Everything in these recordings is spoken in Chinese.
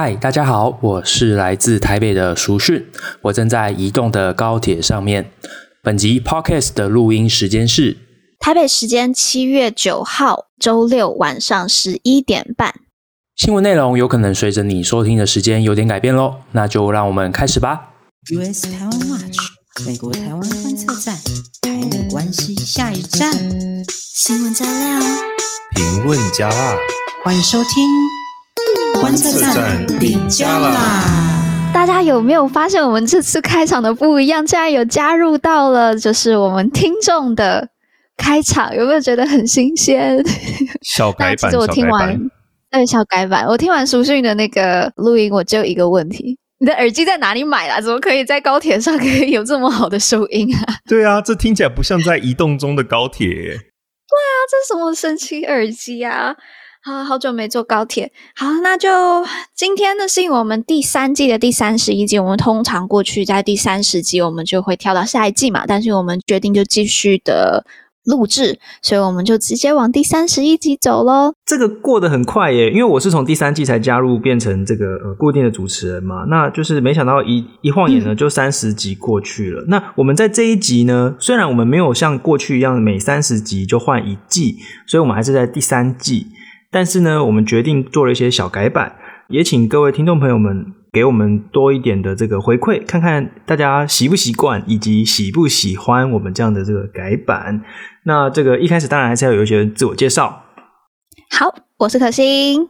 嗨，大家好，我是来自台北的淑训，我正在移动的高铁上面。本集 Podcast 的录音时间是台北时间七月九号周六晚上十一点半。新闻内容有可能随着你收听的时间有点改变喽，那就让我们开始吧。US 台湾 Watch，美国台湾观测站，台美关系下一站。新闻加料，评论加辣，欢迎收听。观测站顶加啦！大家有没有发现我们这次开场的不一样？竟然有加入到了，就是我们听众的开场，有没有觉得很新鲜？小改版，其实我听完，对，小改版。我听完苏讯的那个录音，我只有一个问题：你的耳机在哪里买啦？怎么可以在高铁上可以有这么好的收音啊？对啊，这听起来不像在移动中的高铁。对啊，这是什么神奇耳机啊？好好久没坐高铁，好，那就今天呢是我们第三季的第三十一集。我们通常过去在第三十集，我们就会跳到下一季嘛，但是我们决定就继续的录制，所以我们就直接往第三十一集走喽。这个过得很快耶，因为我是从第三季才加入，变成这个呃固定的主持人嘛。那就是没想到一一晃眼呢，就三十集过去了。嗯。那我们在这一集呢，虽然我们没有像过去一样每三十集就换一季，所以我们还是在第三季。但是呢，我们决定做了一些小改版，也请各位听众朋友们给我们多一点的这个回馈，看看大家习不习惯，以及喜不喜欢我们这样的这个改版。那这个一开始当然还是要有一些自我介绍。好，我是可心，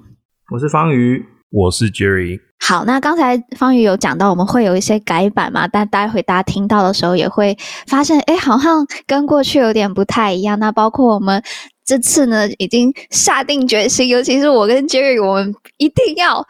我是方瑜，我是 Jerry。好，那刚才方瑜有讲到我们会有一些改版嘛，但待会大家听到的时候也会发现，哎，好像跟过去有点不太一样。那包括我们。这次呢，已经下定决心，尤其是我跟 Jerry，我们一定要。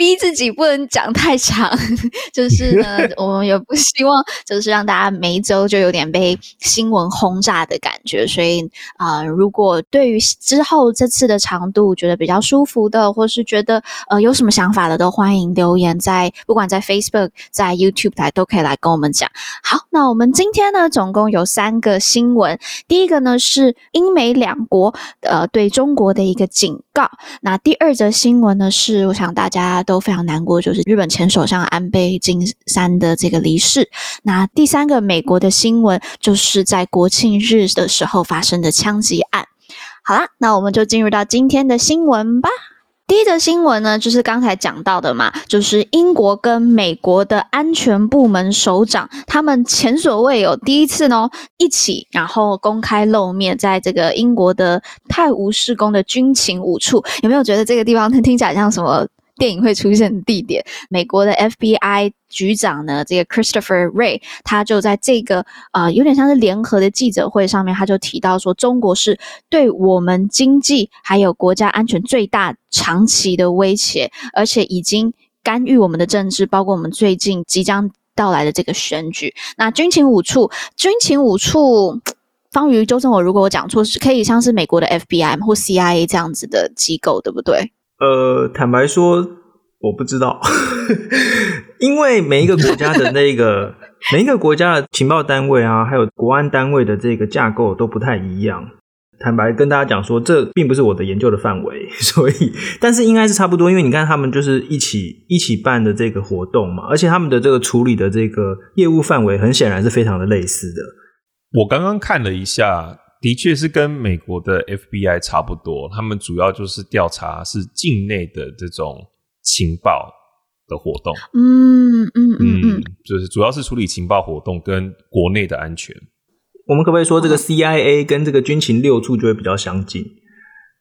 逼自己不能讲太长，就是呢，我们也不希望就是让大家每一周就有点被新闻轰炸的感觉。所以啊、呃，如果对于之后这次的长度觉得比较舒服的，或是觉得呃有什么想法的，都欢迎留言在不管在 Facebook、在 YouTube 台都可以来跟我们讲。好，那我们今天呢，总共有三个新闻。第一个呢是英美两国呃对中国的一个警告。那第二则新闻呢是，我想大家。都非常难过，就是日本前首相安倍晋三的这个离世。那第三个美国的新闻，就是在国庆日的时候发生的枪击案。好啦，那我们就进入到今天的新闻吧。第一则新闻呢，就是刚才讲到的嘛，就是英国跟美国的安全部门首长，他们前所未有第一次呢一起，然后公开露面，在这个英国的泰晤士宫的军情五处，有没有觉得这个地方 听起来像什么？电影会出现的地点，美国的 FBI 局长呢，这个 Christopher Ray，他就在这个呃有点像是联合的记者会上面，他就提到说，中国是对我们经济还有国家安全最大长期的威胁，而且已经干预我们的政治，包括我们最近即将到来的这个选举。那军情五处，军情五处，方瑜纠正我，如果我讲错，是可以像是美国的 FBI 或 CIA 这样子的机构，对不对？呃，坦白说，我不知道，因为每一个国家的那个 每一个国家的情报单位啊，还有国安单位的这个架构都不太一样。坦白跟大家讲说，这并不是我的研究的范围，所以，但是应该是差不多，因为你看他们就是一起一起办的这个活动嘛，而且他们的这个处理的这个业务范围，很显然是非常的类似的。我刚刚看了一下。的确是跟美国的 FBI 差不多，他们主要就是调查是境内的这种情报的活动。嗯嗯嗯嗯，就是主要是处理情报活动跟国内的安全。我们可不可以说这个 CIA 跟这个军情六处就会比较相近？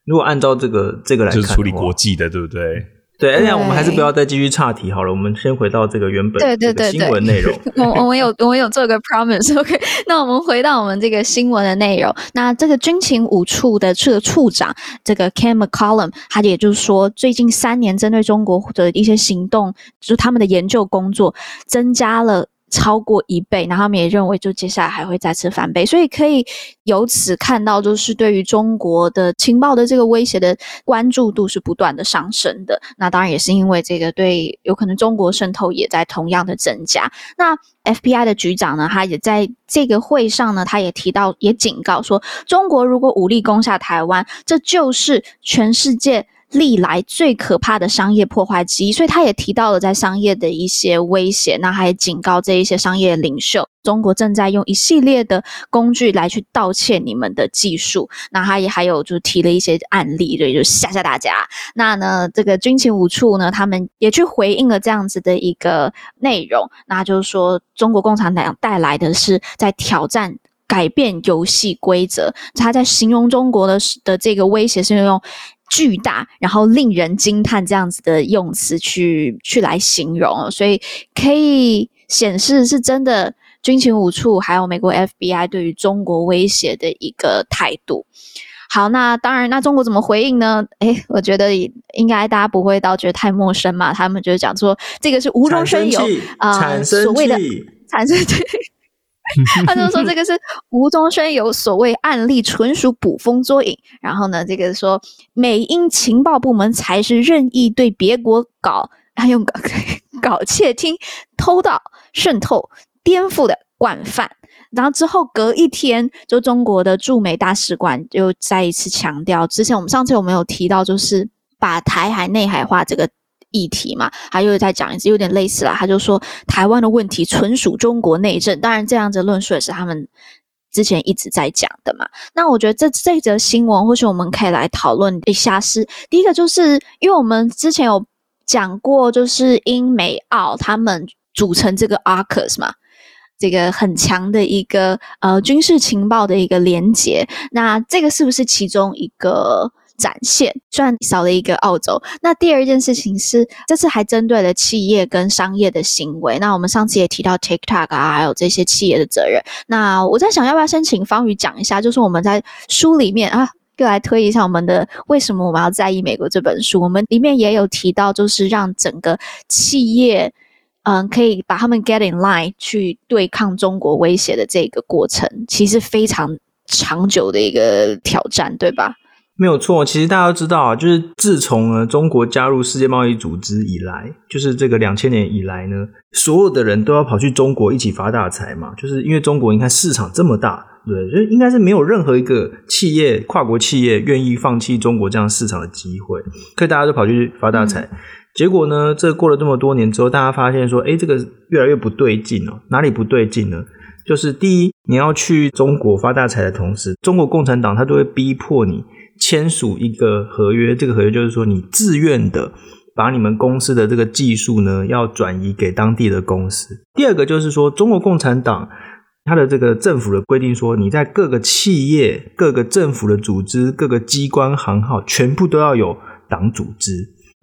如果按照这个这个来看，就是处理国际的，对不对？对，而且我们还是不要再继续岔题好了。我们先回到这个原本对对对新闻内容。我我们有我们有做个 promise，OK？Okay? 那我们回到我们这个新闻的内容。那这个军情五处的这个处长，这个 Ken McCollum，他也就是说，最近三年针对中国的一些行动，就是他们的研究工作增加了。超过一倍，然后他们也认为，就接下来还会再次翻倍，所以可以由此看到，就是对于中国的情报的这个威胁的关注度是不断的上升的。那当然也是因为这个对有可能中国渗透也在同样的增加。那 FBI 的局长呢，他也在这个会上呢，他也提到，也警告说，中国如果武力攻下台湾，这就是全世界历来最可怕的商业破坏之一，所以他也提到了在商业的一些威胁，那还警告这一些商业领袖，中国正在用一系列的工具来去盗窃你们的技术。那他也还有就提了一些案例，对，就吓吓大家。那呢，这个军情五处呢，他们也去回应了这样子的一个内容，那就是说中国共产党带来的是在挑战。改变游戏规则，他在形容中国的的这个威胁是用巨大，然后令人惊叹这样子的用词去去来形容，所以可以显示是真的军情五处还有美国 FBI 对于中国威胁的一个态度。好，那当然，那中国怎么回应呢？诶，我觉得应该大家不会到觉得太陌生嘛，他们就是讲说这个是无中生有啊、呃，所谓的产生对。他就说这个是无中生有，所谓案例纯属捕风捉影。然后呢，这个说美英情报部门才是任意对别国搞，还用搞搞窃听、偷盗、渗透、颠覆的惯犯。然后之后隔一天，就中国的驻美大使馆又再一次强调，之前我们上次有没有提到，就是把台海内海化这个。议题嘛，他又再讲一次，有点类似啦。他就说台湾的问题纯属中国内政，当然这样子论述也是他们之前一直在讲的嘛。那我觉得这这则新闻，或许我们可以来讨论一下是。第一个，就是因为我们之前有讲过，就是英美澳他们组成这个 AUKUS 嘛，这个很强的一个呃军事情报的一个连结。那这个是不是其中一个？展现，虽然少了一个澳洲。那第二件事情是，这次还针对了企业跟商业的行为。那我们上次也提到 TikTok 啊，还有这些企业的责任。那我在想，要不要先请方宇讲一下？就是我们在书里面啊，又来推一下我们的为什么我们要在意美国这本书。我们里面也有提到，就是让整个企业，嗯，可以把他们 get in line 去对抗中国威胁的这个过程，其实非常长久的一个挑战，对吧？没有错，其实大家都知道啊，就是自从呢中国加入世界贸易组织以来，就是这个两千年以来呢，所有的人都要跑去中国一起发大财嘛，就是因为中国你看市场这么大，对，所以应该是没有任何一个企业跨国企业愿意放弃中国这样市场的机会，所以大家都跑去发大财。嗯、结果呢，这过了这么多年之后，大家发现说，哎，这个越来越不对劲哦，哪里不对劲呢？就是第一，你要去中国发大财的同时，中国共产党他都会逼迫你。签署一个合约，这个合约就是说，你自愿的把你们公司的这个技术呢，要转移给当地的公司。第二个就是说，中国共产党它的这个政府的规定说，你在各个企业、各个政府的组织、各个机关行号，全部都要有党组织。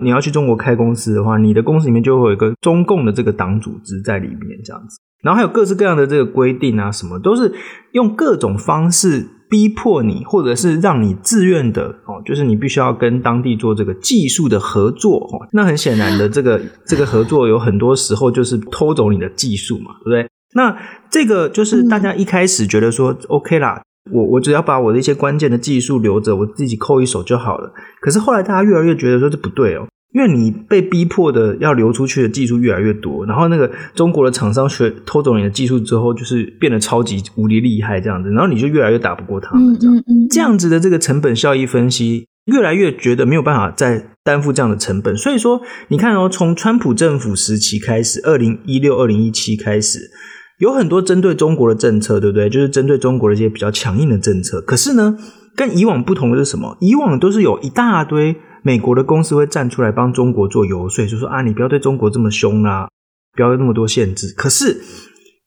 你要去中国开公司的话，你的公司里面就会有一个中共的这个党组织在里面，这样子。然后还有各式各样的这个规定啊，什么都是用各种方式。逼迫你，或者是让你自愿的哦，就是你必须要跟当地做这个技术的合作哦。那很显然的，这个 这个合作有很多时候就是偷走你的技术嘛，对不对？那这个就是大家一开始觉得说、OK 啦，我我只要把我的一些关键的技术留着，我自己扣一手就好了。可是后来大家越来越觉得说这不对哦。因为你被逼迫的要流出去的技术越来越多，然后那个中国的厂商学偷走你的技术之后，就是变得超级无敌厉害这样子，然后你就越来越打不过他们这样。嗯嗯嗯。这样子的这个成本效益分析，越来越觉得没有办法再担负这样的成本。所以说，你看哦，从川普政府时期开始，二零一六、二零一七开始，有很多针对中国的政策，对不对？就是针对中国的一些比较强硬的政策。可是呢，跟以往不同的是什么？以往都是有一大堆。美国的公司会站出来帮中国做游说，就说啊，你不要对中国这么凶啊，不要有那么多限制。可是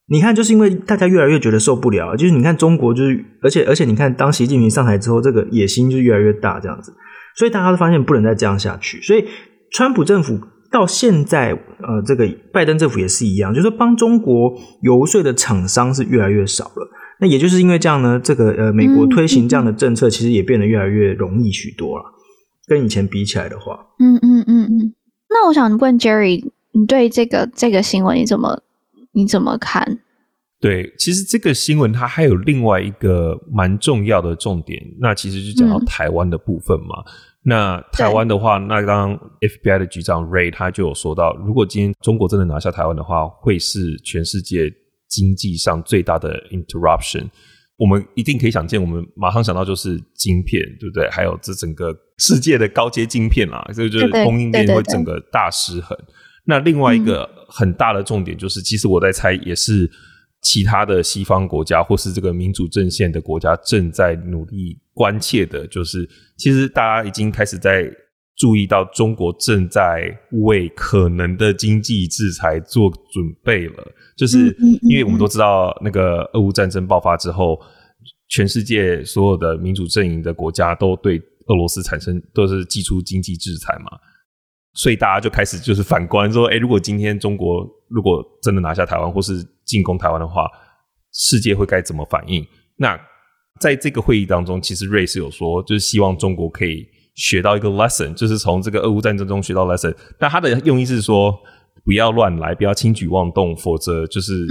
你看，就是因为大家越来越觉得受不了，就是你看中国就是，而且而且你看，当习近平上台之后，这个野心就越来越大，这样子，所以大家都发现不能再这样下去。所以川普政府到现在，呃，这个拜登政府也是一样，就是帮中国游说的厂商是越来越少了。那也就是因为这样呢，这个呃，美国推行这样的政策，其实也变得越来越容易许多了。跟以前比起来的话，嗯嗯嗯嗯，那我想问 Jerry，你对这个这个新闻你怎么你怎么看？对，其实这个新闻它还有另外一个蛮重要的重点，那其实就讲到台湾的部分嘛。嗯、那台湾的话，那刚刚 FBI 的局长 Ray 他就有说到，如果今天中国真的拿下台湾的话，会是全世界经济上最大的 interruption。我们一定可以想见，我们马上想到就是晶片，对不对？还有这整个世界的高阶晶片啦，所以就是供应链会整个大失衡。那另外一个很大的重点就是，其实我在猜，也是其他的西方国家或是这个民主阵线的国家正在努力关切的，就是其实大家已经开始在注意到中国正在为可能的经济制裁做准备了。就是因为我们都知道，那个俄乌战争爆发之后，全世界所有的民主阵营的国家都对俄罗斯产生都是寄出经济制裁嘛。所以大家就开始就是反观说，哎，如果今天中国如果真的拿下台湾或是进攻台湾的话，世界会该怎么反应？那在这个会议当中，其实瑞士有说，就是希望中国可以学到一个 lesson，就是从这个俄乌战争中学到 lesson。但他的用意是说，不要乱来，不要轻举妄动，否则就是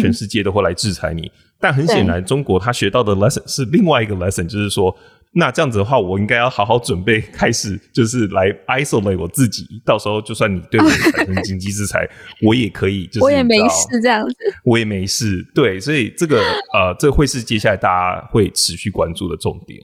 全世界都会来制裁你。嗯嗯嗯，但很显然，中国他学到的 lesson 是另外一个 lesson，就是说。那这样子的话，我应该要好好准备，开始就是来 isolate 我自己。到时候就算你对我产生经济制裁，我也可以，就是我也没事这样子，我也没事。对，所以这个呃，这会是接下来大家会持续关注的重点。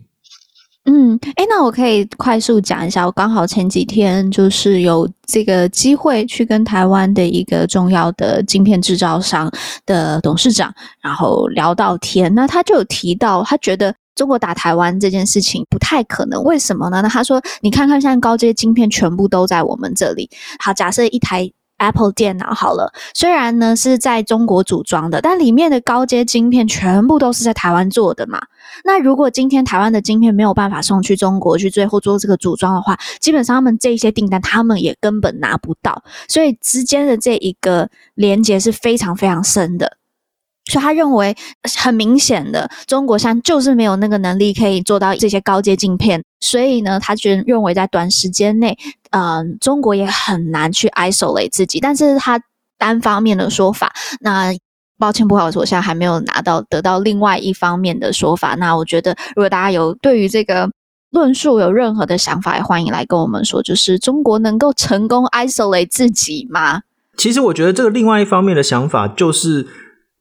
嗯，哎，那我可以快速讲一下，我刚好前几天就是有这个机会去跟台湾的一个重要的晶片制造商的董事长，然后聊到天，那他就有提到，他觉得。中国打台湾这件事情不太可能，为什么呢？那他说：“你看看，现在高阶晶片全部都在我们这里。好，假设一台 Apple 电脑好了，虽然呢是在中国组装的，但里面的高阶晶片全部都是在台湾做的嘛。那如果今天台湾的晶片没有办法送去中国去最后做这个组装的话，基本上他们这些订单他们也根本拿不到，所以之间的这一个连接是非常非常深的。”所以他认为很明显的，中国现在就是没有那个能力可以做到这些高阶晶片，所以呢，他觉得认为在短时间内，嗯、中国也很难去 isolate 自己。但是他单方面的说法，那抱歉不好意思，我现在还没有拿到得到另外一方面的说法。那我觉得，如果大家有对于这个论述有任何的想法，也欢迎来跟我们说。就是中国能够成功 isolate 自己吗？其实我觉得这个另外一方面的想法就是。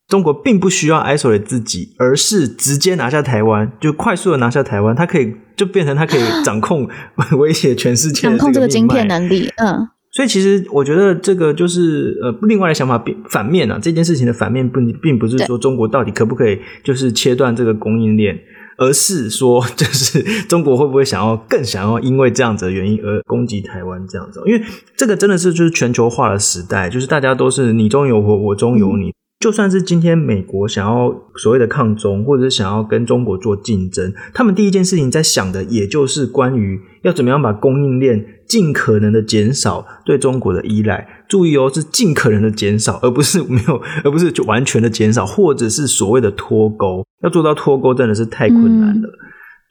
中国并不需要 isolate 自己，而是直接拿下台湾，就快速的拿下台湾，它可以就变成它可以掌控、威胁全世界，掌控这个晶片能力。嗯，所以其实我觉得这个就是呃，另外的想法，反面啊，这件事情的反面不并不是说中国到底可不可以就是切断这个供应链，而是说就是中国会不会想要更想要因为这样子的原因而攻击台湾这样子，因为这个真的是就是全球化的时代，就是大家都是你中有我，我中有你。嗯就算是今天美国想要所谓的抗中，或者是想要跟中国做竞争，他们第一件事情在想的，也就是关于要怎么样把供应链尽可能的减少对中国的依赖。注意哦，是尽可能的减少，而不是没有，而不是就完全的减少，或者是所谓的脱钩。要做到脱钩，真的是太困难了。嗯、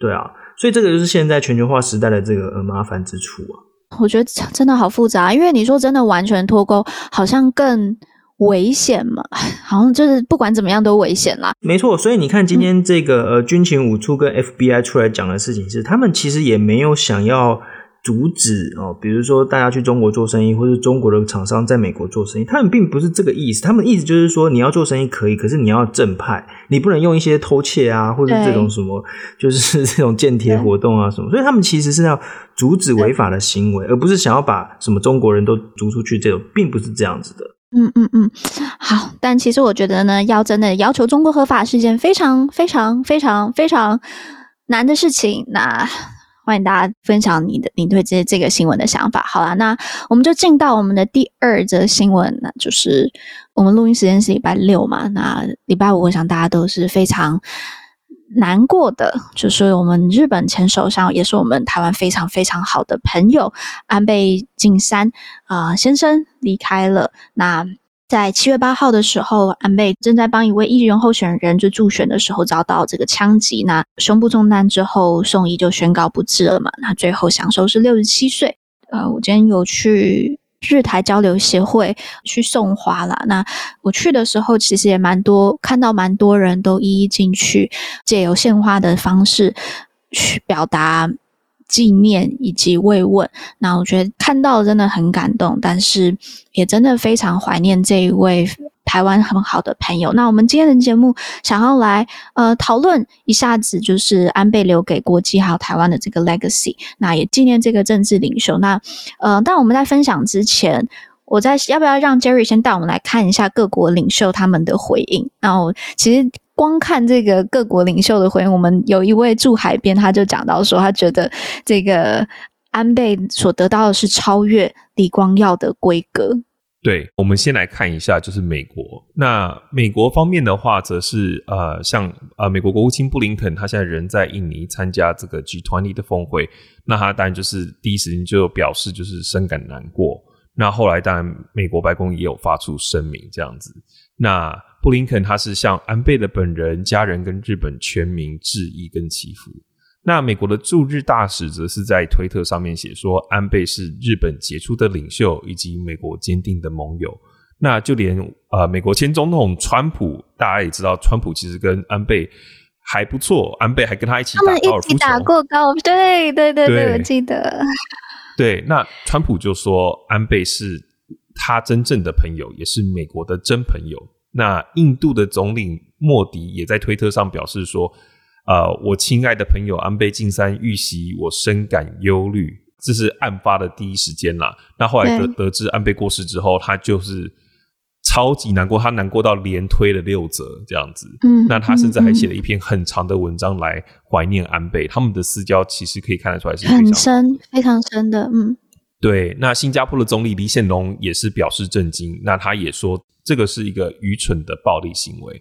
对啊，所以这个就是现在全球化时代的这个呃麻烦之处啊。我觉得真的好复杂，因为你说真的完全脱钩，好像更。危险嘛？好像就是不管怎么样都危险啦。没错，所以你看今天这个呃军情五处跟 FBI 出来讲的事情是，他们其实也没有想要阻止哦，比如说大家去中国做生意，或是中国的厂商在美国做生意，他们并不是这个意思。他们的意思就是说，你要做生意可以，可是你要正派，你不能用一些偷窃啊，或者这种什么，就是这种间谍活动啊什么。所以他们其实是要阻止违法的行为，而不是想要把什么中国人都逐出去。这种并不是这样子的。嗯嗯嗯，好，但其实我觉得呢，要真的要求中国合法是一件非常非常非常非常难的事情。那欢迎大家分享你的你对这这个新闻的想法。好啦，那我们就进到我们的第二则新闻，那就是我们录音时间是礼拜六嘛，那礼拜五我想大家都是非常。难过的就是我们日本前首相，也是我们台湾非常非常好的朋友安倍晋三啊、先生离开了。那在七月八号的时候，安倍正在帮一位议员候选人就助选的时候遭到这个枪击，那胸部中弹之后送医就宣告不治了嘛。那最后享寿是六十七岁。呃，我今天有去。日台交流协会去送花啦。那我去的时候，其实也蛮多，看到蛮多人都一一进去，借由献花的方式去表达纪念以及慰问。那我觉得看到真的很感动，但是也真的非常怀念这一位台湾很好的朋友。那我们今天的节目想要来呃讨论一下子，就是安倍留给国际还有台湾的这个 legacy，那也纪念这个政治领袖。那呃，但我们在分享之前，我在要不要让 Jerry 先带我们来看一下各国领袖他们的回应？然后其实光看这个各国领袖的回应，我们有一位驻海边他就讲到说，他觉得这个安倍所得到的是超越李光耀的规格。对，我们先来看一下，就是美国。那美国方面的话，则是呃，像呃，美国国务卿布林肯，他现在人在印尼参加这个 G20 的峰会，那他当然就是第一时间就表示就是深感难过。那后来，当然，美国白宫也有发出声明，这样子。那布林肯他是向安倍的本人、家人跟日本全民致意跟祈福。那美国的驻日大使则是在推特上面写说，安倍是日本杰出的领袖以及美国坚定的盟友。那就连呃，美国前总统川普，大家也知道，川普其实跟安倍还不错，安倍还跟他一起打高尔夫球，对对对对，我记得。对，那川普就说安倍是他真正的朋友，也是美国的真朋友。那印度的总理莫迪也在推特上表示说：“呃，我亲爱的朋友安倍晋三遇袭，我深感忧虑。”这是案发的第一时间啦。那后来得得知安倍过世之后，他就是。超级难过，他难过到连推了六折这样子。嗯，那他甚至还写了一篇很长的文章来怀念安倍。他们的私交其实可以看得出来是很深、非常深的。嗯，对。那新加坡的总理李显龙也是表示震惊。那他也说这个是一个愚蠢的暴力行为。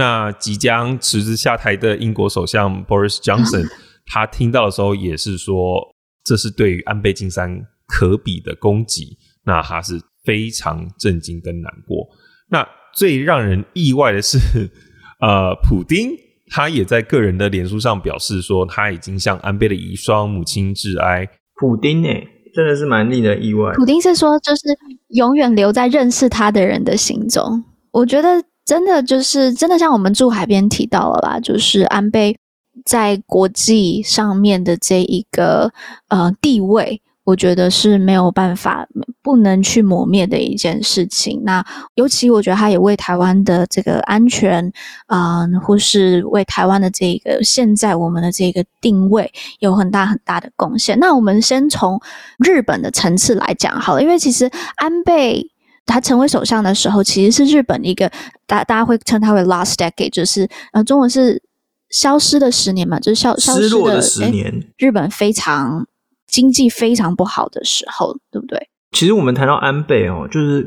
那即将辞职下台的英国首相 Boris Johnson，他听到的时候也是说，这是对于安倍晋三可比的攻击。那他是。非常震惊跟难过。那最让人意外的是，呃，普丁他也在个人的脸书上表示说，他已经向安倍的遗孀母亲致哀。普丁诶，真的是蛮令人意外。普丁是说，就是永远留在认识他的人的心中。我觉得真的就是真的，像我们驻海边提到了啦，就是安倍在国际上面的这一个呃地位。我觉得是没有办法、不能去磨灭的一件事情。那尤其我觉得他也为台湾的这个安全，啊、呃，或是为台湾的这个现在我们的这个定位有很大很大的贡献。那我们先从日本的层次来讲好了，因为其实安倍他成为首相的时候，其实是日本一个大大家会称他为 last decade，就是呃中文是消失的十年嘛，就是消消失的，的十年，日本非常。经济非常不好的时候，对不对？其实我们谈到安倍哦，就是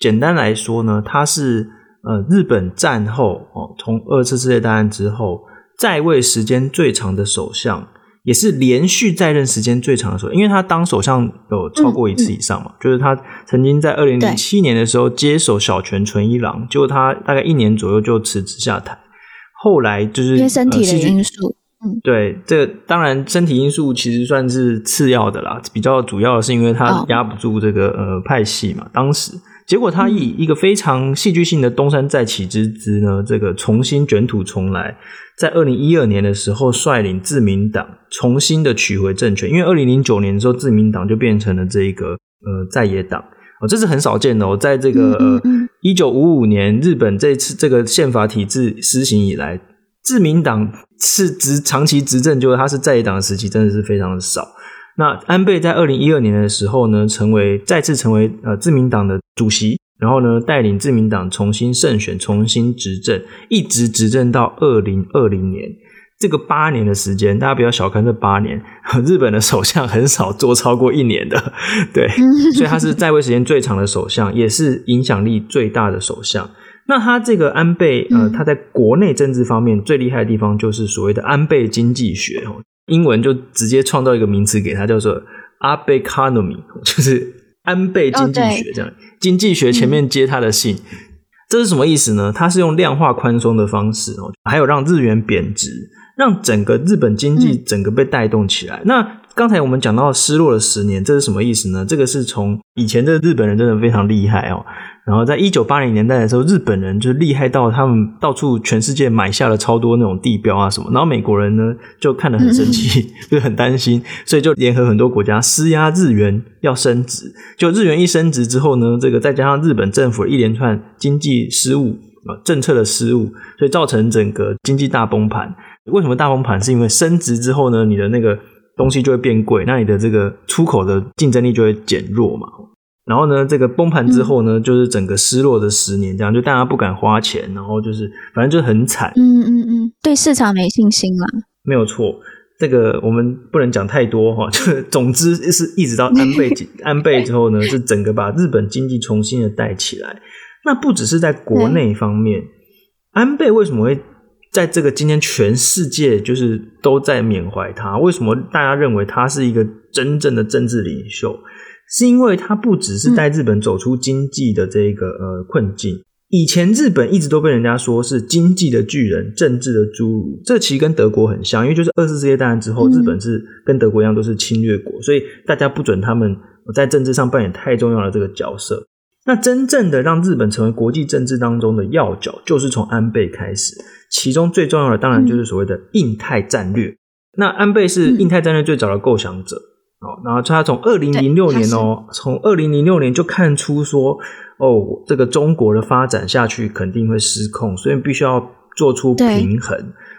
简单来说呢，他是呃日本战后哦，从二次世界大战之后在位时间最长的首相，也是连续在任时间最长的时候，因为他当首相有超过一次以上嘛。嗯嗯、就是他曾经在二零零七年的时候接手小泉纯一郎，结果他大概一年左右就辞职下台，后来就是因为身体的因素。呃对，这个当然身体因素其实算是次要的啦，比较主要的是因为他压不住这个、oh. 呃派系嘛。当时结果他以一个非常戏剧性的东山再起之姿呢，这个重新卷土重来，在二零一二年的时候率领自民党重新的取回政权。因为二零零九年的时候，自民党就变成了这个呃在野党哦，这是很少见的哦，在这个呃一九五五年日本这次这个宪法体制施行以来。自民党是执长期执政，就是他是在野党的时期，真的是非常的少。那安倍在二零一二年的时候呢，成为再次成为呃自民党的主席，然后呢带领自民党重新胜选，重新执政，一直执政到二零二零年，这个八年的时间，大家不要小看这八年，日本的首相很少做超过一年的，对，所以他是在位时间最长的首相，也是影响力最大的首相。那他这个安倍，呃，他在国内政治方面最厉害的地方就是所谓的安倍经济学，英文就直接创造一个名词给他，叫做 Abeconomy，就是安倍经济学这样。经济学前面接他的姓，这是什么意思呢？他是用量化宽松的方式哦，还有让日元贬值，让整个日本经济整个被带动起来。那刚才我们讲到失落了十年，这是什么意思呢？这个是从以前的日本人真的非常厉害哦。然后在一九八零年代的时候，日本人就厉害到他们到处全世界买下了超多那种地标啊什么。然后美国人呢就看得很生气，就很担心，所以就联合很多国家施压日元要升值。就日元一升值之后呢，这个再加上日本政府的一连串经济失误啊，政策的失误，所以造成整个经济大崩盘。为什么大崩盘？是因为升值之后呢，你的那个东西就会变贵，那你的这个出口的竞争力就会减弱嘛。然后呢，这个崩盘之后呢，嗯、就是整个失落的十年，这样就大家不敢花钱，然后就是反正就很惨。嗯嗯嗯，对市场没信心了。没有错，这个我们不能讲太多哈。就是总之是一直到安倍 安倍之后呢，是整个把日本经济重新的带起来。那不只是在国内方面，安倍为什么会在这个今天全世界就是都在缅怀他？为什么大家认为他是一个真正的政治领袖？是因为他不只是带日本走出经济的这个呃困境，以前日本一直都被人家说是经济的巨人、政治的侏儒，这其实跟德国很像，因为就是二次世界大战之后，日本是跟德国一样都是侵略国，所以大家不准他们在政治上扮演太重要的这个角色。那真正的让日本成为国际政治当中的要角，就是从安倍开始，其中最重要的当然就是所谓的印太战略。那安倍是印太战略最早的构想者哦。然后他从二零零六年哦，从二零零六年就看出说，哦，这个中国的发展下去肯定会失控，所以必须要做出平衡。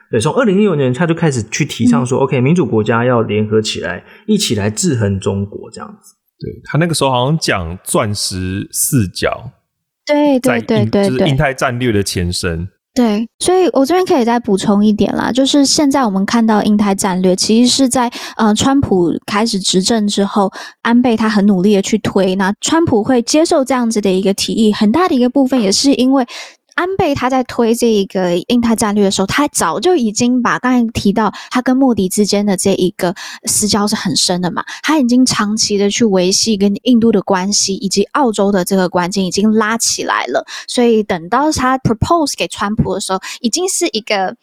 对，对，从二零零六年他就开始去提倡说，嗯，OK，民主国家要联合起来，一起来制衡中国这样子。对，他那个时候好像讲钻石四角，对对对对，就是印太战略的前身。对，所以我这边可以再补充一点啦，就是现在我们看到印太战略，其实是在呃川普开始执政之后，安倍他很努力的去推，那川普会接受这样子的一个提议，很大的一个部分也是因为。安倍他在推这一个印太战略的时候，他早就已经把刚才提到他跟莫迪之间的这一个私交是很深的嘛，他已经长期的去维系跟印度的关系，以及澳洲的这个关系已经拉起来了，所以等到他 propose 给川普的时候，已经是一个。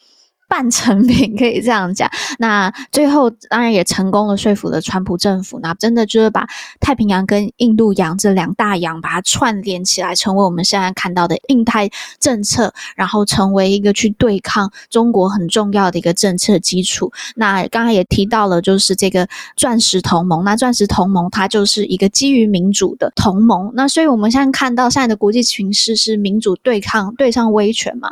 半成品可以这样讲，那最后当然也成功的说服了川普政府，那真的就是把太平洋跟印度洋这两大洋把它串联起来，成为我们现在看到的印太政策，然后成为一个去对抗中国很重要的一个政策基础。那刚才也提到了，就是这个钻石同盟，那钻石同盟它就是一个基于民主的同盟，那所以我们现在看到现在的国际形势是民主对抗对上威权嘛。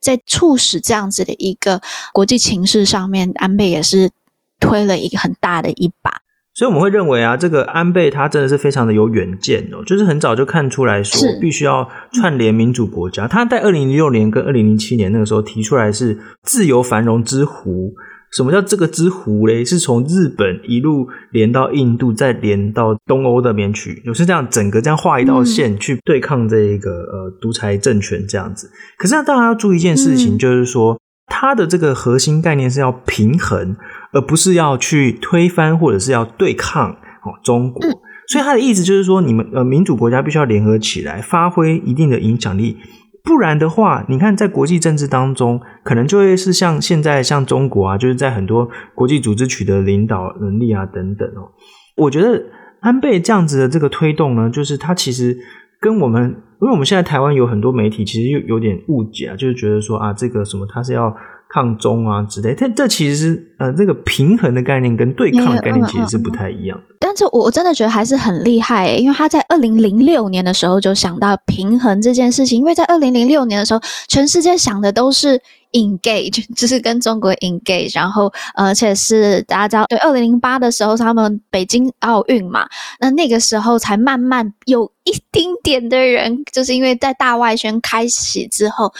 在促使这样子的一个国际情势上面，安倍也是推了一个很大的一把。所以我们会认为啊，这个安倍他真的是非常的有远见哦，就是很早就看出来说，必须要串联民主国家。他在二零零六年跟二零零七年那个时候提出来是自由繁荣之湖。什么叫这个之湖嘞？是从日本一路连到印度，再连到东欧那边去，就是这样整个这样画一道线去对抗这个呃独裁政权这样子。可是大家要注意一件事情，就是说它的这个核心概念是要平衡，而不是要去推翻或者是要对抗哦中国。所以他的意思就是说，你们呃民主国家必须要联合起来，发挥一定的影响力。不然的话，你看，在国际政治当中，可能就会是像现在像中国啊，就是在很多国际组织取得领导能力啊等等哦。我觉得安倍这样子的这个推动呢，就是他其实跟我们，因为我们现在台湾有很多媒体其实又有点误解啊，就是觉得说啊，这个什么他是要抗中啊之类，但这其实是呃这个平衡的概念跟对抗的概念其实是不太一样的。但是我真的觉得还是很厉害，因为他在二零零六年的时候就想到平衡这件事情。因为在二零零六年的时候，全世界想的都是 engage，就是跟中国 engage，然后而且是大家知道，对，二零零八的时候他们北京奥运嘛，那那个时候才慢慢有一丁点的人，就是因为在大外宣开启之后。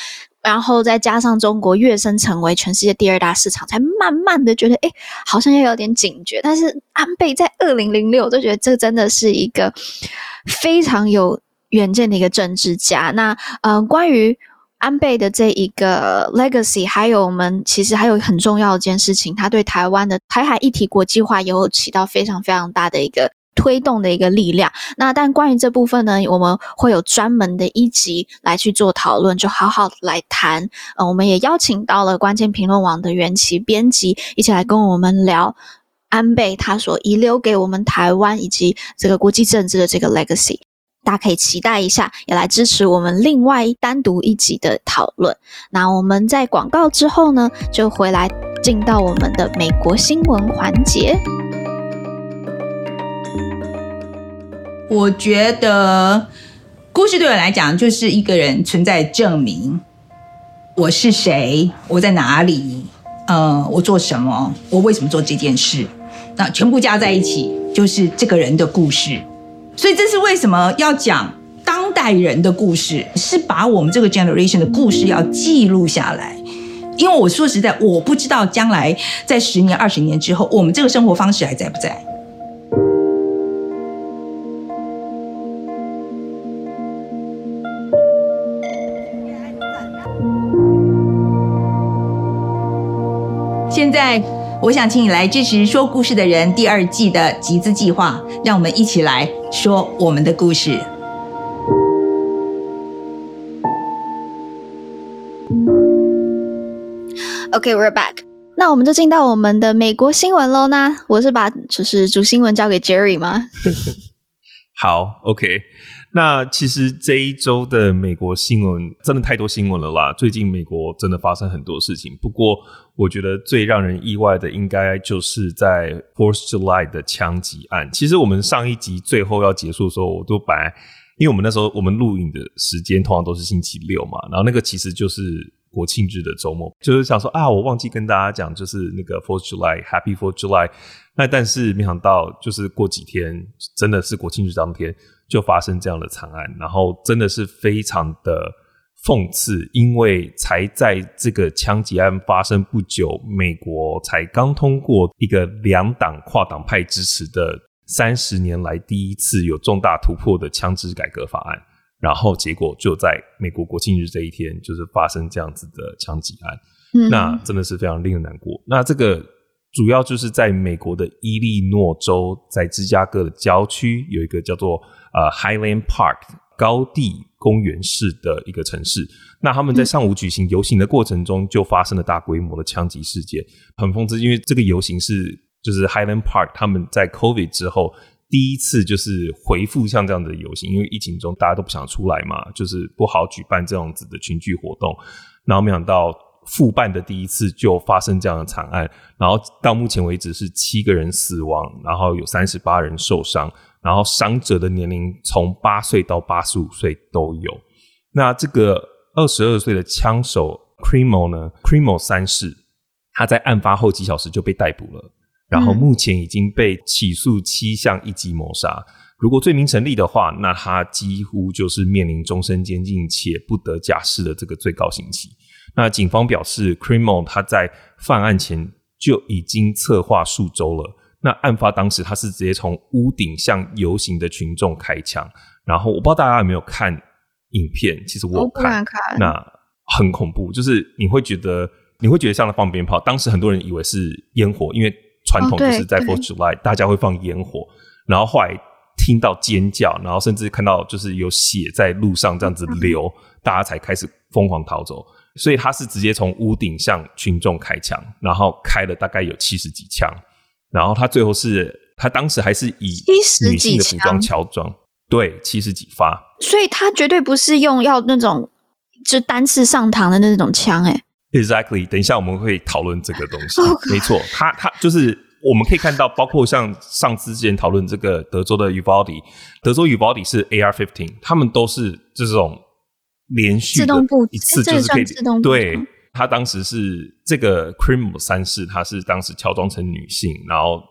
然后再加上中国跃升成为全世界第二大市场，才慢慢的觉得，哎，好像又有点警觉。但是安倍在二零零六就觉得这真的是一个非常有远见的一个政治家。那呃，关于安倍的这一个 legacy，还有我们其实还有很重要的一件事情，他对台湾的台海议题国际化也有起到非常非常大的一个。推动的一个力量。那但关于这部分呢，我们会有专门的一集来去做讨论，就好好来谈。呃，我们也邀请到了关键评论网的元琪编辑一起来跟我们聊安倍他所遗留给我们台湾以及这个国际政治的这个 legacy。大家可以期待一下，也来支持我们另外单独一集的讨论。那我们在广告之后呢，就回来进到我们的美国新闻环节。我觉得故事对我来讲，就是一个人存在证明，我是谁，我在哪里，呃，我做什么，我为什么做这件事，那全部加在一起，就是这个人的故事。所以这是为什么要讲当代人的故事，是把我们这个 generation 的故事要记录下来。因为我说实在，我不知道将来在十年、二十年之后，我们这个生活方式还在不在。现在。我想请你来支持《说故事的人》第二季的集资计划，让我们一起来说我们的故事。OK，we're back。那我们就进到我们的美国新闻喽。那我是把就是主新闻交给 Jerry 吗？好，OK。那其实这一周的美国新闻真的太多新闻了啦！最近美国真的发生很多事情。不过，我觉得最让人意外的，应该就是在 Fourth July 的枪击案。其实我们上一集最后要结束的时候，我都本来，因为我们那时候我们录影的时间通常都是星期六嘛，然后那个其实就是国庆日的周末，就是想说啊，我忘记跟大家讲，就是那个 Fourth July，Happy Fourth July。那但是没想到，就是过几天，真的是国庆日当天。就发生这样的惨案，然后真的是非常的讽刺，因为才在这个枪击案发生不久，美国才刚通过一个两党跨党派支持的三十年来第一次有重大突破的枪支改革法案，然后结果就在美国国庆日这一天，就是发生这样子的枪击案，嗯，那真的是非常令人难过。那这个。主要就是在美国的伊利诺州，在芝加哥的郊区有一个叫做呃 Highland Park 高地公园式的一个城市。那他们在上午举行游行的过程中，就发生了大规模的枪击事件，很讽刺。因为这个游行是就是 Highland Park 他们在 COVID 之后第一次就是回复像这样的游行，因为疫情中大家都不想出来嘛，就是不好举办这样子的群聚活动。然后没想到。复办的第一次就发生这样的惨案，然后到目前为止是七个人死亡，然后有三十八人受伤，然后伤者的年龄从八岁到八十五岁都有。那这个二十二岁的枪手 Crimo 呢？Crimo 三世，他在案发后几小时就被逮捕了，然后目前已经被起诉七项一级谋杀。如果罪名成立的话，那他几乎就是面临终身监禁且不得假释的这个最高刑期。那警方表示，Crimo 他在犯案前就已经策划数周了。那案发当时，他是直接从屋顶向游行的群众开枪。然后我不知道大家有没有看影片，其实我有看，看那很恐怖，就是你会觉得你会觉得像在放鞭炮。当时很多人以为是烟火，因为传统就是在 Fourth July 大家会放烟火。然后后来听到尖叫，然后甚至看到就是有血在路上这样子流，嗯、大家才开始疯狂逃走。所以他是直接从屋顶向群众开枪，然后开了大概有七十几枪，然后他最后是他当时还是以女性的服装乔装，对，七十几发。所以他绝对不是用要那种就单次上膛的那种枪，哎。Exactly，等一下我们会讨论这个东西。Oh, 没错，他他就是我们可以看到，包括像上次之前讨论这个德州的 Uvalde，德州 Uvalde 是 AR-15，他们都是这种。连续的一次就是可以，对，他当时是这个 Crimo 三世，他是当时乔装成女性，然后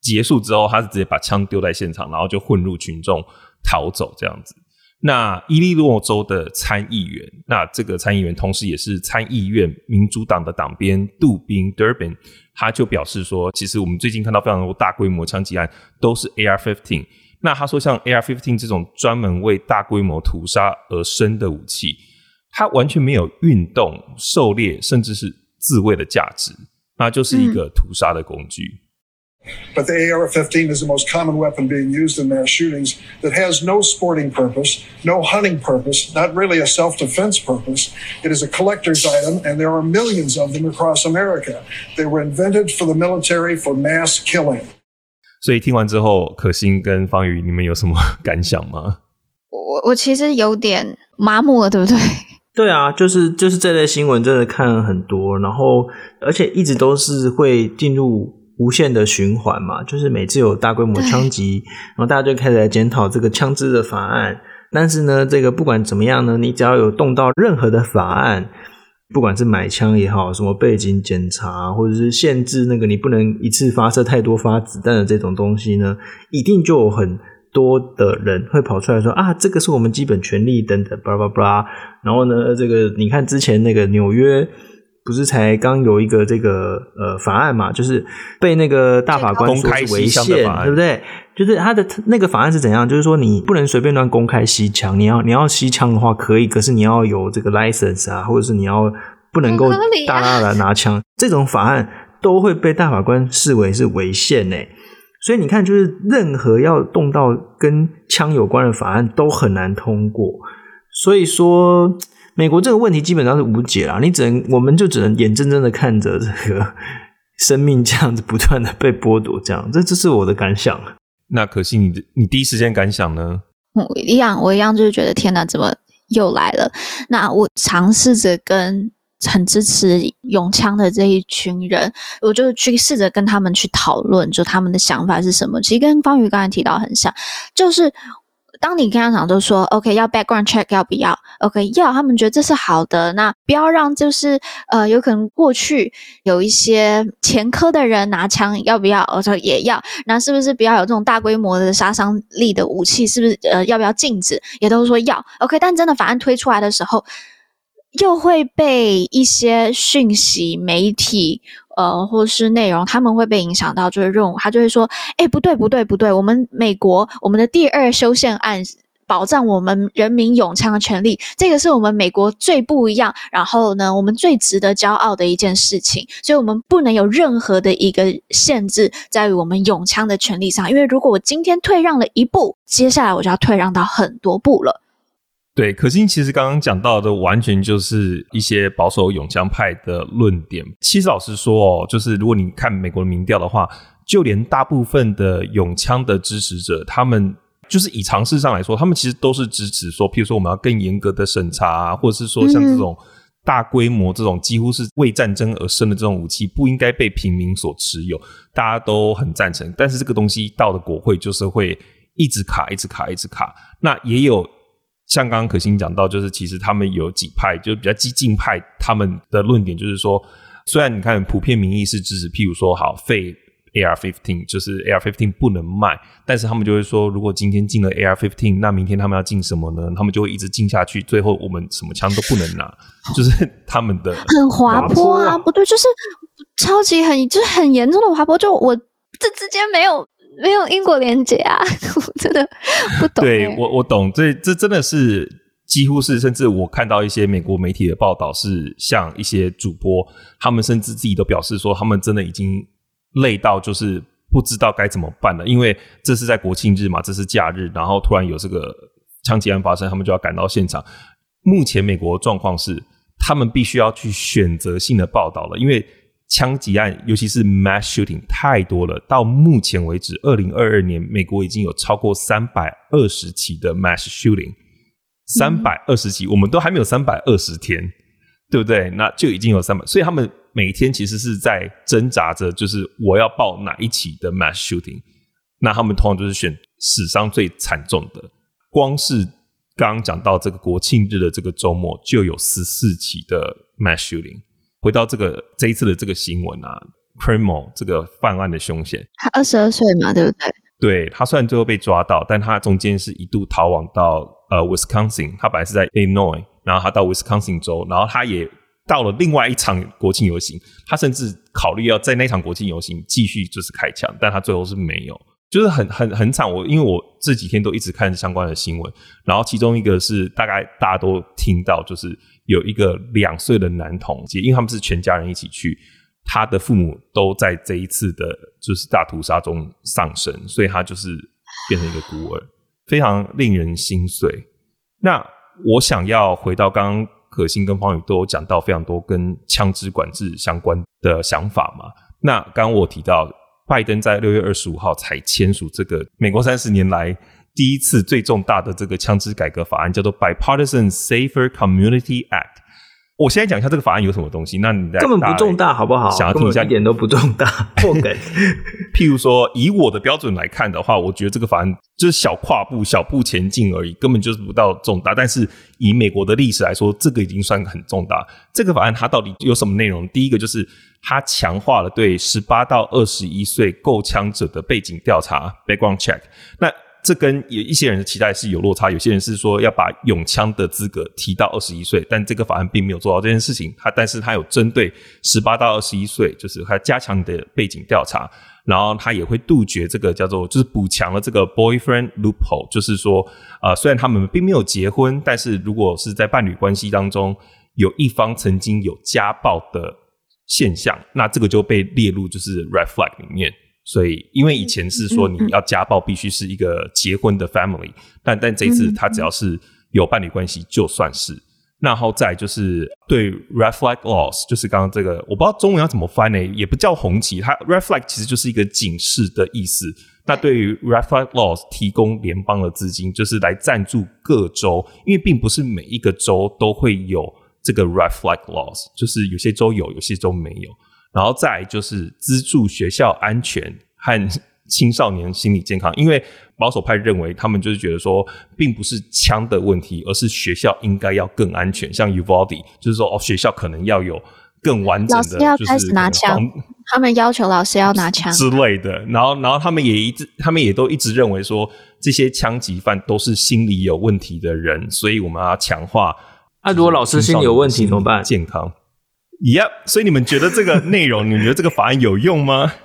结束之后，他是直接把枪丢在现场，然后就混入群众逃走这样子。那伊利诺州的参议员，那这个参议员同时也是参议院民主党的党鞭杜宾 Durbin，他就表示说，其实我们最近看到非常多大规模枪击案都是 AR-15。那他说，像 AR-15 这种专门为大规模屠杀而生的武器，它完全没有运动、狩猎，甚至是自卫的价值，那就是一个屠杀的工具。But the AR-15 is the most common weapon being used in mass shootings that has no sporting purpose, no hunting purpose, not really a self-defense purpose. It is a collector's item, and there are millions of them across America. They were invented for the military for mass killing. 所以听完之后，可心跟方宇，你们有什么感想吗？我我其实有点麻木了，对不对？对啊，就是就是这类新闻真的看了很多，然后而且一直都是会进入无限的循环嘛，就是每次有大规模枪击，然后大家就开始来检讨这个枪支的法案。但是呢，这个不管怎么样呢，你只要有动到任何的法案。不管是买枪也好，什么背景检查，或者是限制那个你不能一次发射太多发子弹的这种东西呢，一定就有很多的人会跑出来说啊，这个是我们基本权利等等，巴拉巴拉。然后呢，这个你看之前那个纽约。不是才刚有一个这个呃法案嘛，就是被那个大法官说是违宪，对不对？就是他的那个法案是怎样？就是说你不能随便乱公开吸枪，你要你要吸枪的话可以，可是你要有这个 license 啊，或者是你要不能够大大的拿枪，这种法案都会被大法官视为是违宪诶。所以你看，就是任何要动到跟枪有关的法案都很难通过。所以说。美国这个问题基本上是无解啦，你只能，我们就只能眼睁睁的看着这个生命这样子不断的被剥夺，这样，这这是我的感想。那可惜你的你第一时间感想呢？我一样，我一样就是觉得天哪，怎么又来了？那我尝试着跟很支持拥枪的这一群人，我就去试着跟他们去讨论，就他们的想法是什么。其实跟方宇刚才提到很像，就是。当你跟他讲，就说 OK 要 background check 要不要？OK 要，他们觉得这是好的。那不要让就是呃，有可能过去有一些前科的人拿枪，要不要？我说也要。那是不是不要有这种大规模的杀伤力的武器？是不是呃，要不要禁止？也都是说要。OK，但真的法案推出来的时候，又会被一些讯息媒体。呃，或是内容，他们会被影响到，就是任务他就会说，哎，不对，不对，不对，我们美国，我们的第二修宪案保障我们人民拥枪的权利，这个是我们美国最不一样，然后呢，我们最值得骄傲的一件事情，所以我们不能有任何的一个限制在于我们拥枪的权利上，因为如果我今天退让了一步，接下来我就要退让到很多步了。对，可心其实刚刚讲到的完全就是一些保守永枪派的论点。其实老实说哦，就是如果你看美国的民调的话，就连大部分的永枪的支持者，他们就是以常识上来说，他们其实都是支持说，譬如说我们要更严格的审查啊，或者是说像这种大规模这种几乎是为战争而生的这种武器，不应该被平民所持有，大家都很赞成。但是这个东西到了国会，就是会一直卡，一直卡，一直卡。那也有。像刚刚可心讲到，就是其实他们有几派，就是比较激进派，他们的论点就是说，虽然你看普遍民意是支持，譬如说好废 A R fifteen，就是 A R fifteen 不能卖，但是他们就会说，如果今天进了 A R fifteen，那明天他们要进什么呢？他们就会一直进下去，最后我们什么枪都不能拿，就是他们的很滑坡啊，不对，就是超级很就是很严重的滑坡，就我这之间没有。没有因果连结啊！我真的不懂。对，我我懂，这这真的是几乎是，甚至我看到一些美国媒体的报道，是像一些主播，他们甚至自己都表示说，他们真的已经累到就是不知道该怎么办了，因为这是在国庆日嘛，这是假日，然后突然有这个枪击案发生，他们就要赶到现场。目前美国的状况是，他们必须要去选择性的报道了，因为。枪击案，尤其是 mass shooting 太多了。到目前为止，二零二二年，美国已经有超过三百二十起的 mass shooting，三百二十起，我们都还没有三百二十天，对不对？那就已经有三百，所以他们每天其实是在挣扎着，就是我要报哪一起的 mass shooting。那他们通常就是选史上最惨重的。光是刚刚讲到这个国庆日的这个周末，就有十四起的 mass shooting。回到这个这一次的这个新闻啊，Crimo 这个犯案的凶嫌，他二十二岁嘛，对不对？对，他虽然最后被抓到，但他中间是一度逃亡到呃 Wisconsin，他本来是在 Illinois，然后他到 Wisconsin 州，然后他也到了另外一场国庆游行，他甚至考虑要在那场国庆游行继续就是开枪，但他最后是没有，就是很很很惨。我因为我这几天都一直看相关的新闻，然后其中一个是大概大家都听到就是。有一个两岁的男童，因为他们是全家人一起去，他的父母都在这一次的就是大屠杀中丧生，所以他就是变成一个孤儿，非常令人心碎。那我想要回到刚刚可欣跟方宇都有讲到非常多跟枪支管制相关的想法嘛。那刚刚我提到拜登在六月二十五号才签署这个美国三十年来第一次最重大的这个枪支改革法案，叫做 Bipartisan Safer Community Act。我现在讲一下这个法案有什么东西。那你根本不重大，好不好？想要听一下，一点都不重大。破梗。譬如说，以我的标准来看的话，我觉得这个法案就是小跨步、小步前进而已，根本就是不到重大。但是以美国的历史来说，这个已经算很重大。这个法案它到底有什么内容？第一个就是它强化了对十八到二十一岁购枪者的背景调查 （background check）。那这跟有一些人的期待是有落差，有些人是说要把永枪的资格提到二十一岁，但这个法案并没有做到这件事情。它，但是它有针对十八到二十一岁，就是他加强你的背景调查，然后它也会杜绝这个叫做就是补强了这个 boyfriend loophole，就是说，呃，虽然他们并没有结婚，但是如果是在伴侣关系当中有一方曾经有家暴的现象，那这个就被列入就是 red flag 里面。所以，因为以前是说你要家暴必须是一个结婚的 family，但但这次他只要是有伴侣关系就算是。然后再就是对 red flag laws，就是刚刚这个我不知道中文要怎么翻呢？也不叫红旗，它 red flag 其实就是一个警示的意思。那对于 red flag laws 提供联邦的资金，就是来赞助各州，因为并不是每一个州都会有这个 red flag laws，就是有些州有，有些州没有。然后再就是资助学校安全和青少年心理健康，因为保守派认为他们就是觉得说，并不是枪的问题，而是学校应该要更安全。像 Uvalde 就是说，哦，学校可能要有更完整的，就是要开始拿枪，他们要求老师要拿枪之类的。然后，然后他们也一直，他们也都一直认为说，这些枪击犯都是心理有问题的人，所以我们要强化。那、啊、如果老师心理有问题怎么办？健康。Yep，所以你们觉得这个内容，你们觉得这个法案有用吗？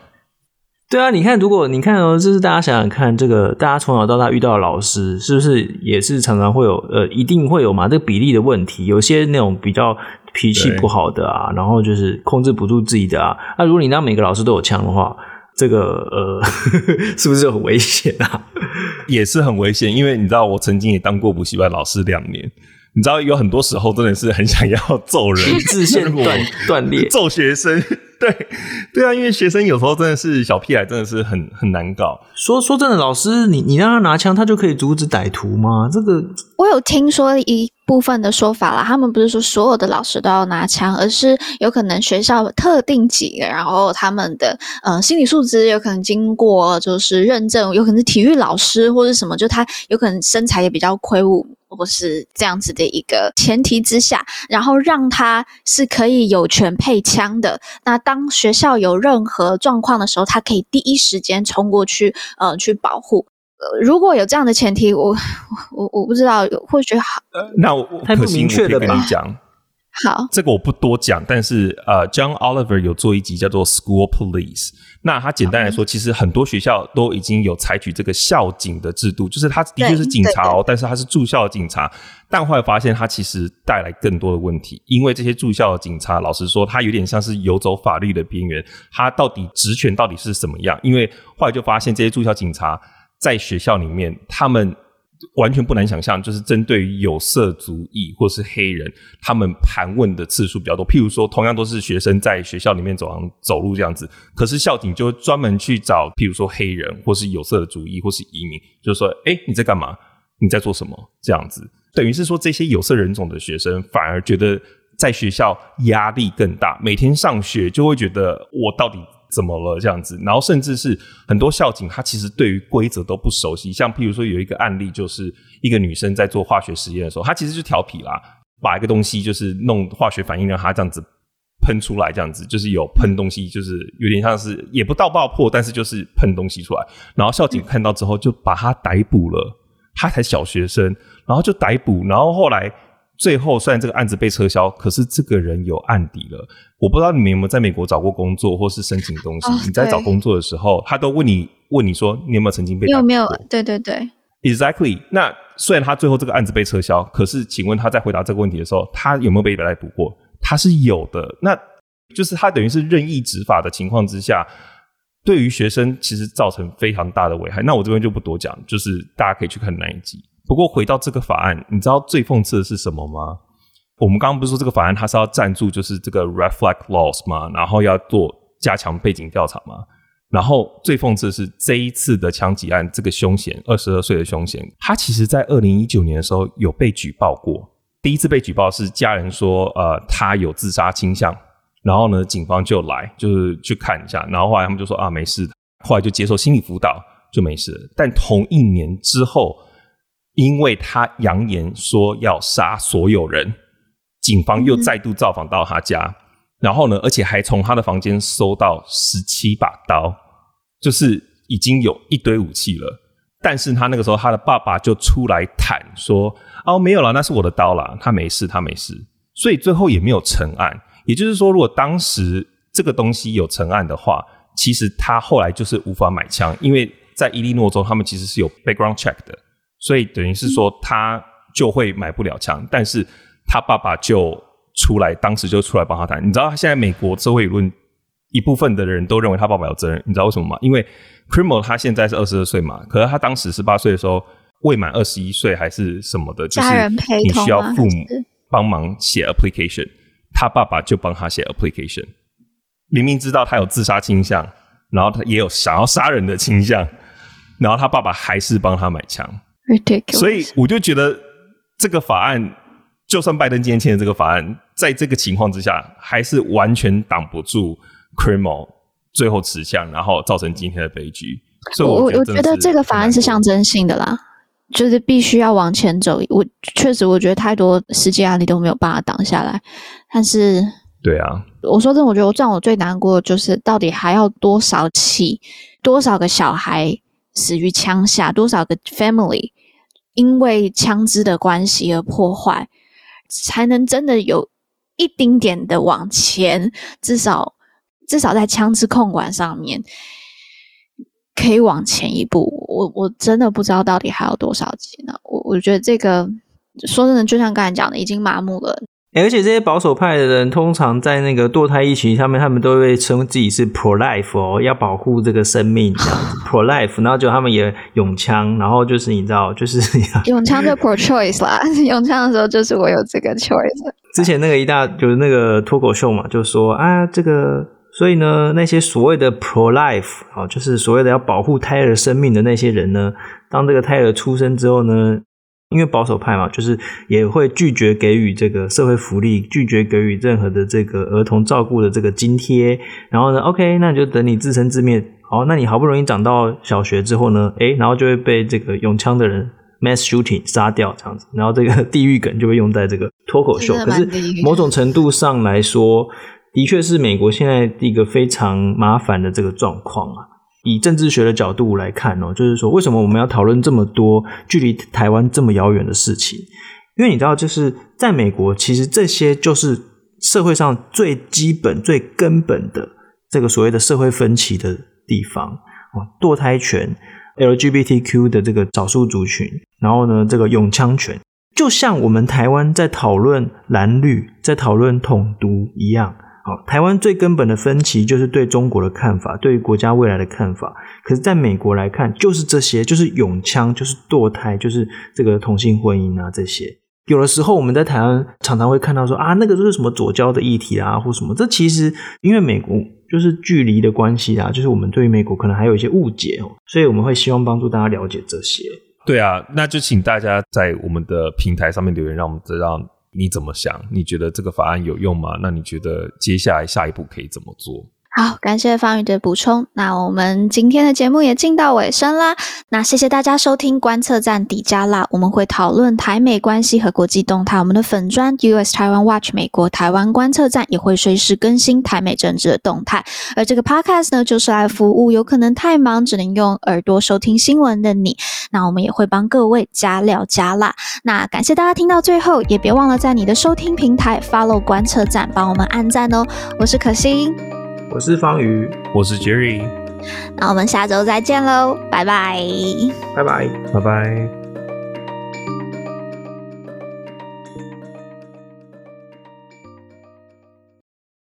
对啊，你看，如果你看哦，就是大家想想看，这个大家从小到大遇到的老师，是不是也是常常会有呃，一定会有嘛？这个比例的问题，有些那种比较脾气不好的啊，然后就是控制不住自己的啊。那如果你让每个老师都有枪的话，这个呃，是不是很危险啊？也是很危险，因为你知道，我曾经也当过补习班老师两年。你知道有很多时候真的是很想要揍人，自线 断断裂，揍学生。对对啊，因为学生有时候真的是小屁孩，真的是很很难搞。说说真的，老师，你你让他拿枪，他就可以阻止歹徒吗？这个我有听说一部分的说法啦，他们不是说所有的老师都要拿枪，而是有可能学校特定几个，然后他们的呃心理素质有可能经过就是认证，有可能是体育老师或者什么，就他有可能身材也比较魁梧。或是这样子的一个前提之下，然后让他是可以有权配枪的。那当学校有任何状况的时候，他可以第一时间冲过去，呃，去保护。呃，如果有这样的前提，我我我不知道，或许好。呃，那我太不明确了吧？好，这个我不多讲，但是呃，John Oliver 有做一集叫做《School Police》。那他简单来说，其实很多学校都已经有采取这个校警的制度，就是他的确是警察哦，但是他是驻校警察。但后来发现，他其实带来更多的问题，因为这些驻校的警察，老实说，他有点像是游走法律的边缘。他到底职权到底是什么样？因为后来就发现，这些驻校警察在学校里面，他们。完全不难想象，就是针对有色族裔或是黑人，他们盘问的次数比较多。譬如说，同样都是学生在学校里面走廊走路这样子，可是校警就专门去找，譬如说黑人或是有色的族裔或是移民，就说，哎，你在干嘛？你在做什么？这样子，等于是说，这些有色人种的学生反而觉得在学校压力更大，每天上学就会觉得我到底。怎么了？这样子，然后甚至是很多校警，他其实对于规则都不熟悉。像譬如说，有一个案例，就是一个女生在做化学实验的时候，她其实就调皮啦，把一个东西就是弄化学反应，让她这样子喷出来，这样子就是有喷东西，就是有点像是也不到爆破，但是就是喷东西出来。然后校警看到之后，就把她逮捕了。她才小学生，然后就逮捕，然后后来。最后，虽然这个案子被撤销，可是这个人有案底了。我不知道你们有没有在美国找过工作，或是申请东西。哦、你在找工作的时候，他都问你问你说，你有没有曾经被？有没有？对对对，Exactly。那虽然他最后这个案子被撤销，可是请问他在回答这个问题的时候，他有没有被逮捕过？他是有的。那就是他等于是任意执法的情况之下，对于学生其实造成非常大的危害。那我这边就不多讲，就是大家可以去看那一集。不过回到这个法案，你知道最讽刺的是什么吗？我们刚刚不是说这个法案它是要赞助就是这个 Red Flag Laws 吗？然后要做加强背景调查吗？然后最讽刺的是这一次的枪击案，这个凶嫌二十二岁的凶嫌，他其实在二零一九年的时候有被举报过。第一次被举报是家人说，呃，他有自杀倾向，然后呢，警方就来就是去看一下，然后后来他们就说啊，没事的，后来就接受心理辅导就没事。但同一年之后，因为他扬言说要杀所有人，警方又再度造访到他家。嗯然后呢，而且还从他的房间搜到十七把刀，就是已经有一堆武器了。但是他那个时候，他的爸爸就出来坦说：“哦，没有了，那是我的刀啦，他没事，他没事。”所以最后也没有成案。也就是说，如果当时这个东西有成案的话，其实他后来就是无法买枪，因为在伊利诺州，他们其实是有 background check 的，所以等于是说他就会买不了枪。但是他爸爸就。出来，当时就出来帮他谈。你知道，现在美国社会舆论一部分的人都认为他爸爸有责任。你知道为什么吗？因为 Criminal 他现在是二十二岁嘛，可是他当时十八岁的时候未满二十一岁还是什么的，就是你需要父母帮忙写 application，他爸爸就帮他写 application。明明知道他有自杀倾向，然后他也有想要杀人的倾向，然后他爸爸还是帮他买枪。Ridiculous. 所以我就觉得这个法案。就算拜登今天签的这个法案，在这个情况之下，还是完全挡不住 criminal 最后持枪，然后造成今天的悲剧。所以我我觉得这个法案是象征性的啦，就是必须要往前走。我确实我觉得太多实际案例都没有办法挡下来。但是，对啊，我说真的，我觉得我让我最难过的就是到底还要多少起，多少个小孩死于枪下，多少个 family 因为枪支的关系而破坏。才能真的有一丁点的往前，至少至少在枪支控管上面可以往前一步。我我真的不知道到底还有多少集呢？我我觉得这个说真的，就像刚才讲的，已经麻木了。而且这些保守派的人，通常在那个堕胎议题上面，他们都会称自己是 pro life 哦，要保护这个生命这样子 pro life，然后就他们也拥枪，然后就是你知道，就是拥枪就 pro choice 啦，拥枪的时候就是我有这个 choice。之前那个一大就是那个脱口秀嘛，就说啊，这个所以呢，那些所谓的 pro life 啊，就是所谓的要保护胎儿生命的那些人呢，当这个胎儿出生之后呢。因为保守派嘛，就是也会拒绝给予这个社会福利，拒绝给予任何的这个儿童照顾的这个津贴。然后呢，OK，那你就等你自生自灭。好，那你好不容易长到小学之后呢，诶，然后就会被这个用枪的人 mass shooting 杀掉这样子。然后这个地狱梗就会用在这个脱口秀。可是某种程度上来说，的确是美国现在一个非常麻烦的这个状况啊。以政治学的角度来看哦，就是说，为什么我们要讨论这么多距离台湾这么遥远的事情？因为你知道，就是在美国，其实这些就是社会上最基本、最根本的这个所谓的社会分歧的地方哦，堕胎权、LGBTQ 的这个少数族群，然后呢，这个永枪权，就像我们台湾在讨论蓝绿、在讨论统独一样。好，台湾最根本的分歧就是对中国的看法，对于国家未来的看法。可是，在美国来看，就是这些，就是永枪，就是堕胎，就是这个同性婚姻啊，这些。有的时候，我们在台湾常常会看到说啊，那个就是什么左交的议题啊，或什么。这其实因为美国就是距离的关系啊，就是我们对于美国可能还有一些误解哦，所以我们会希望帮助大家了解这些。对啊，那就请大家在我们的平台上面留言，让我们知道。你怎么想？你觉得这个法案有用吗？那你觉得接下来下一步可以怎么做？好，感谢方宇的补充。那我们今天的节目也进到尾声啦。那谢谢大家收听观测站底加辣，我们会讨论台美关系和国际动态。我们的粉专 US Taiwan Watch 美国台湾观测站也会随时更新台美政治的动态。而这个 Podcast 呢，就是来服务有可能太忙只能用耳朵收听新闻的你。那我们也会帮各位加料加辣。那感谢大家听到最后，也别忘了在你的收听平台 follow 观测站，帮我们按赞哦。我是可心。我是方瑜，我是 Jerry，那我们下周再见喽，拜拜，拜拜，拜拜。